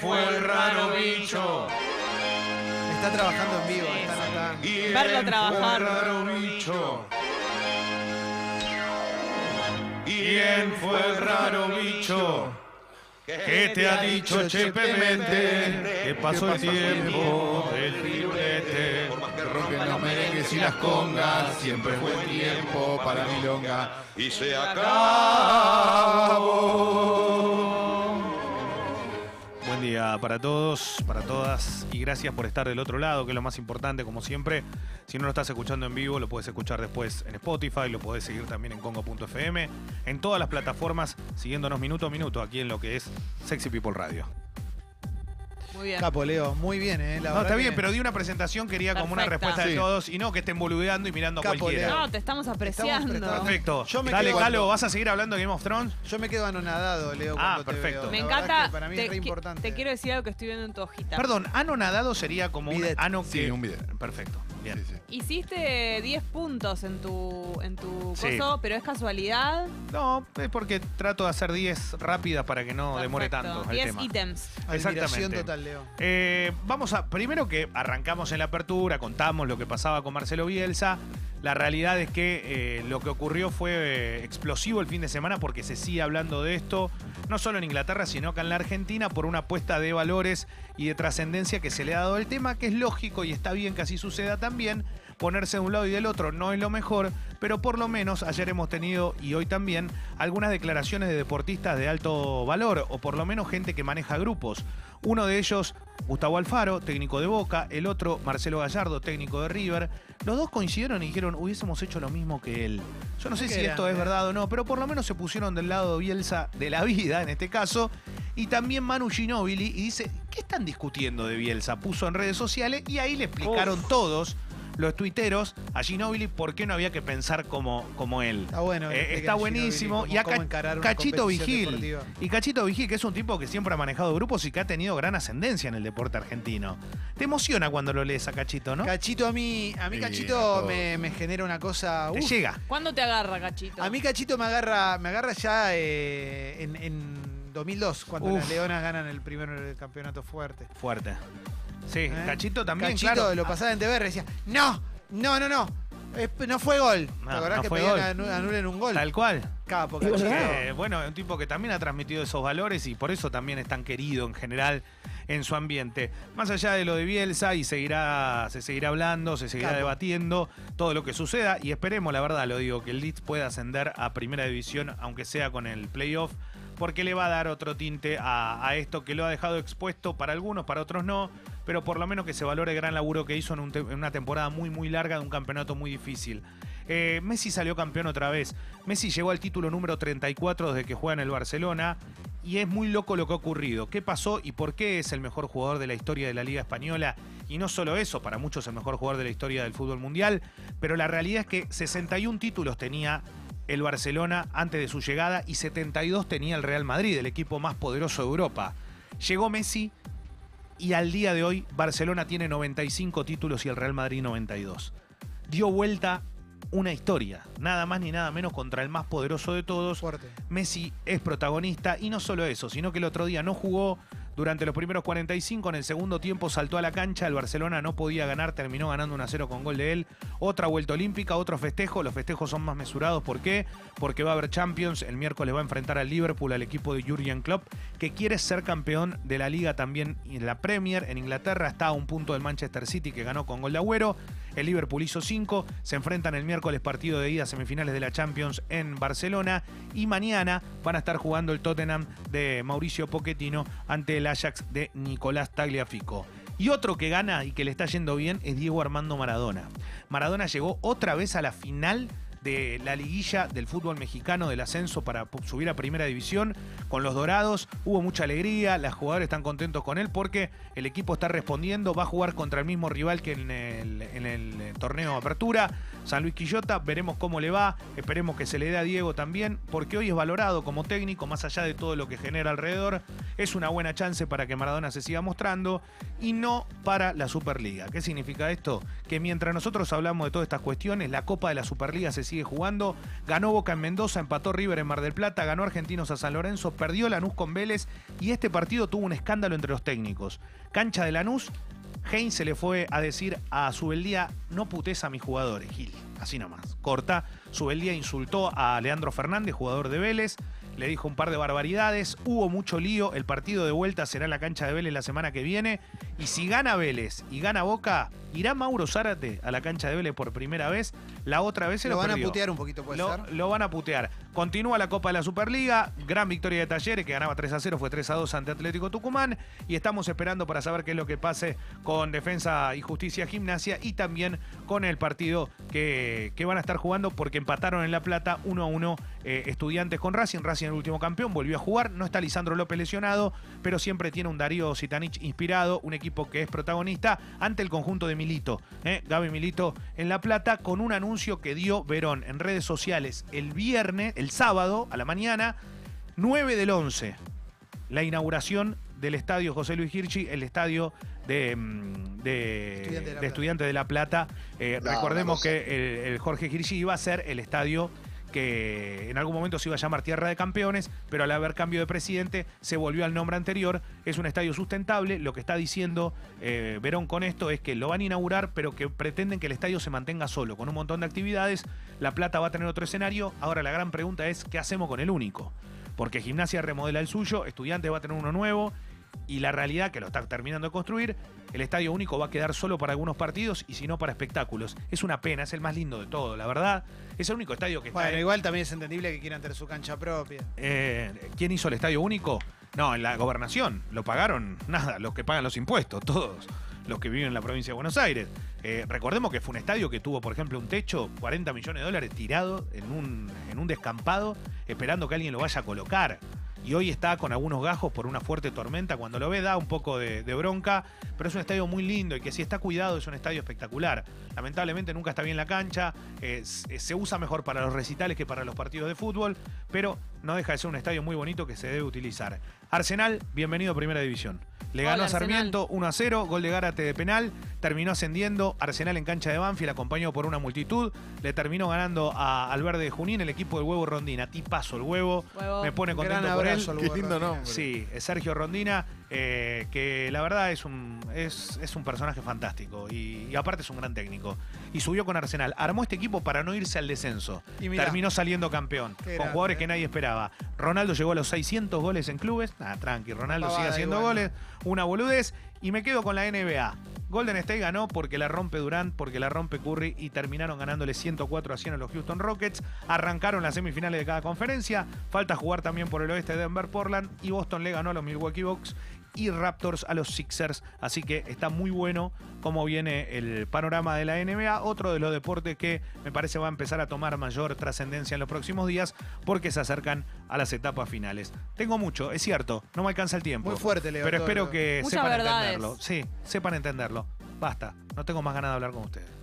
fue el raro bicho? Está trabajando en vivo, están acá. ¿Quién Verlo trabajar. Fue el raro bicho? ¿Quién fue el raro bicho? ¿Qué te ha dicho Chepe Mente? Que pasó el tiempo del firulete. Que rompen los merengues y las congas, siempre fue tiempo para milonga. Y se acabó. Para todos, para todas y gracias por estar del otro lado, que es lo más importante como siempre. Si no lo estás escuchando en vivo, lo puedes escuchar después en Spotify, lo puedes seguir también en congo.fm, en todas las plataformas, siguiéndonos minuto a minuto aquí en lo que es Sexy People Radio. Muy bien. Capo, Leo, muy bien, ¿eh? La No, está que- bien, pero di una presentación, quería como una Perfecta. respuesta de Sí. todos y no que estén boludeando y mirando a Capo, cualquiera. Leo. No, te estamos apreciando. Perfecto. Yo me Dale, Calo, ¿vas a seguir hablando de Game of Thrones? Yo me quedo anonadado, Leo. Ah, cuando te perfecto. veo. Me La encanta. que Para mí te, es re importante. te quiero decir algo que estoy viendo en tu hojita. Perdón, anonadado sería como un ano que... Sí, un bidet. Perfecto, bien. Sí, sí. Hiciste 10 puntos en tu, en tu Sí. coso, pero es casualidad. No, es porque trato de hacer 10 rápidas para que no demore tanto el 10 tema. ítems. Exactamente. total, Leo. Eh, vamos a, primero que arrancamos en la apertura, contamos lo que pasaba con Marcelo Bielsa. La realidad es que eh, lo que ocurrió fue eh, explosivo el fin de semana porque se sigue hablando de esto, no solo en Inglaterra, sino acá en la Argentina, por una apuesta de valores y de trascendencia que se le ha dado al tema, que es lógico y está bien que así suceda también. Ponerse de un lado y del otro no es lo mejor, pero por lo menos ayer hemos tenido, y hoy también, algunas declaraciones de deportistas de alto valor, o por lo menos gente que maneja grupos. Uno de ellos, Gustavo Alfaro, técnico de Boca, el otro, Marcelo Gallardo, técnico de River. Los dos coincidieron y dijeron, hubiésemos hecho lo mismo que él. Yo no sé si esto es verdad o no, pero por lo menos se pusieron del lado de Bielsa de la vida, en este caso. Y también Manu Ginóbili, y dice, ¿qué están discutiendo de Bielsa? Puso en redes sociales y ahí le explicaron todos los tuiteros a Ginóbili por qué no había que pensar como, como él. Está bueno. Eh, está a buenísimo. Y cómo- encarar una Cachito Vigil. deportiva. Y Cachito Vigil, que es un tipo que siempre ha manejado grupos y que ha tenido gran ascendencia en el deporte argentino. Te emociona cuando lo lees a Cachito, ¿no? Cachito a mí, a mí Sí, Cachito a me, me genera una cosa. Te uf. llega. ¿Cuándo te agarra, cachito? A mí Cachito me agarra, me agarra ya eh, en, en 2002, cuando Uf. las Leonas ganan el primer campeonato fuerte. Fuerte. Sí, ¿Eh? Cachito también, Cachito claro. lo pasaba en TVR y decía, no, no, no, no. no fue gol. ¿Te No, acordás no que fue pedían gol. anu- anulen un gol? Tal cual. Capo, Cachito. Eh, bueno, es un tipo que también ha transmitido esos valores y por eso también es tan querido en general en su ambiente. Más allá de lo de Bielsa y seguirá, se seguirá hablando, se seguirá Capo. debatiendo todo lo que suceda y esperemos, la verdad, lo digo, que el Leeds pueda ascender a primera división, aunque sea con el playoff, porque le va a dar otro tinte a, esto que lo ha dejado expuesto para algunos, para otros no, pero por lo menos que se valore el gran laburo que hizo en una temporada muy, muy larga de un campeonato muy difícil. Eh, Messi salió campeón otra vez. Messi llegó al título número 34 desde que juega en el Barcelona. Y es muy loco lo que ha ocurrido. ¿Qué pasó y por qué es el mejor jugador de la historia de la Liga Española? Y no solo eso, para muchos el mejor jugador de la historia del fútbol mundial. Pero la realidad es que 61 títulos tenía el Barcelona antes de su llegada y 72 tenía el Real Madrid, el equipo más poderoso de Europa. Llegó Messi y al día de hoy Barcelona tiene 95 títulos y el Real Madrid 92. Dio vuelta una historia, nada más ni nada menos contra el más poderoso de todos. Fuerte. Messi es protagonista y no solo eso, sino que el otro día no jugó durante los primeros 45, en el segundo tiempo saltó a la cancha, el Barcelona no podía ganar, terminó ganando 1 a 0 con gol de él. Otra vuelta olímpica, otro festejo, los festejos son más mesurados, ¿por qué? Porque va a haber Champions, el miércoles va a enfrentar al Liverpool, al equipo de Jurgen Klopp, que quiere ser campeón de la liga también en la Premier, en Inglaterra está a un punto del Manchester City que ganó con gol de Agüero. El Liverpool hizo 5, se enfrentan el miércoles partido de ida semifinales de la Champions en Barcelona y mañana van a estar jugando el Tottenham de Mauricio Pochettino ante el Ajax de Nicolás Tagliafico. Y otro que gana y que le está yendo bien es Diego Armando Maradona. Maradona llegó otra vez a la final de la liguilla del fútbol mexicano del ascenso para subir a primera división con los Dorados. Hubo mucha alegría, los jugadores están contentos con él porque el equipo está respondiendo, va a jugar contra el mismo rival que en el, en el, eh, torneo Apertura, San Luis Quillota, veremos cómo le va, esperemos que se le dé a Diego también, porque hoy es valorado como técnico, más allá de todo lo que genera alrededor, es una buena chance para que Maradona se siga mostrando y no para la Superliga. ¿Qué significa esto? Que mientras nosotros hablamos de todas estas cuestiones, la Copa de la Superliga se sigue jugando. Ganó Boca en Mendoza, empató River en Mar del Plata, ganó Argentinos a San Lorenzo, perdió Lanús con Vélez y este partido tuvo un escándalo entre los técnicos. Cancha de Lanús, Heinz se le fue a decir a Subeldía, no putes a mis jugadores, Gil. Así nomás. Corta. Subeldía insultó a Leandro Fernández, jugador de Vélez. Le dijo un par de barbaridades. Hubo mucho lío. El partido de vuelta será en la cancha de Vélez la semana que viene. Y si gana Vélez y gana Boca, irá Mauro Zárate a la cancha de Vélez por primera vez. La otra vez se lo, Lo van a putear un poquito, puede Lo, ser. lo van a putear. Continúa la Copa de la Superliga. Gran victoria de Talleres, que ganaba 3 a 0, fue 3 a 2 ante Atlético Tucumán. Y estamos esperando para saber qué es lo que pase con Defensa y Justicia Gimnasia y también con el partido que, que van a estar jugando porque empataron en La Plata 1 a 1 eh, estudiantes con Racing. Racing el último campeón, volvió a jugar. No está Lisandro López lesionado, pero siempre tiene un Darío Sitanich inspirado, un equipo que es protagonista ante el conjunto de Milito. ¿eh? Gaby Milito en La Plata con un anuncio que dio Verón en redes sociales el viernes, el sábado a la mañana, 9 del 11. La inauguración del estadio José Luis Hirchi, el estadio de, mm, de, Estudiante de La de Plata. Estudiantes de La Plata. Eh, No, recordemos que el, el Jorge Hirchi iba a ser el estadio que en algún momento se iba a llamar Tierra de Campeones, pero al haber cambio de presidente se volvió al nombre anterior. Es un estadio sustentable. Lo que está diciendo eh, Verón con esto es que lo van a inaugurar, pero que pretenden que el estadio se mantenga solo, con un montón de actividades. La Plata va a tener otro escenario. Ahora la gran pregunta es, ¿qué hacemos con el único? Porque Gimnasia remodela el suyo, Estudiantes va a tener uno nuevo. Y la realidad, que lo está terminando de construir, el estadio único va a quedar solo para algunos partidos y si no para espectáculos. Es una pena, es el más lindo de todo, la verdad. Es el único estadio que está. Bueno, en- igual también es entendible que quieran tener su cancha propia. eh, ¿Quién hizo el estadio único? No, en la gobernación. Lo pagaron, nada, los que pagan los impuestos, todos los que viven en la provincia de Buenos Aires. Eh, recordemos que fue un estadio que tuvo, por ejemplo, un techo, 40 millones de dólares tirado en un, en un descampado, esperando que alguien lo vaya a colocar. Y hoy está con algunos gajos por una fuerte tormenta. Cuando lo ve da un poco de, bronca, pero es un estadio muy lindo y que si está cuidado es un estadio espectacular. Lamentablemente nunca está bien la cancha, se usa mejor para los recitales que para los partidos de fútbol, pero no deja de ser un estadio muy bonito que se debe utilizar. Arsenal, bienvenido a Primera División. Le Hola, ganó a Arsenal. Sarmiento 1 a 0, gol de Gárate de penal, terminó ascendiendo, Arsenal en cancha de Banfield acompañado por una multitud, le terminó ganando a al Verde de Junín el equipo del huevo Rondina, tipazo el huevo, Huevo. me pone Gran contento por él. Qué lindo nombre. Sí, es Sergio Rondina, eh, que la verdad es un, es, es un personaje fantástico y, y aparte es un gran técnico. Y subió con Arsenal. Armó este equipo para no irse al descenso. Y mirá. Terminó saliendo campeón, con grande, jugadores eh. que nadie esperaba. Ronaldo llegó a los 600 goles en clubes. Nada, tranqui, Ronaldo sigue haciendo igual, goles. Una boludez. Y me quedo con la NBA. Golden State ganó porque la rompe Durant, porque la rompe Curry y terminaron ganándole 104 a 100 a los Houston Rockets. Arrancaron las semifinales de cada conferencia. Falta jugar también por el oeste de Denver, Portland y Boston le ganó a los Milwaukee Bucks y Raptors a los Sixers. Así que está muy bueno cómo viene el panorama de la NBA. Otro de los deportes que me parece va a empezar a tomar mayor trascendencia en los próximos días porque se acercan a las etapas finales. Tengo mucho, es cierto, no me alcanza el tiempo. Muy fuerte, Leo. Pero espero que Muchas sepan verdades. entenderlo. Sí, sepan entenderlo. Basta, no tengo más ganas de hablar con ustedes.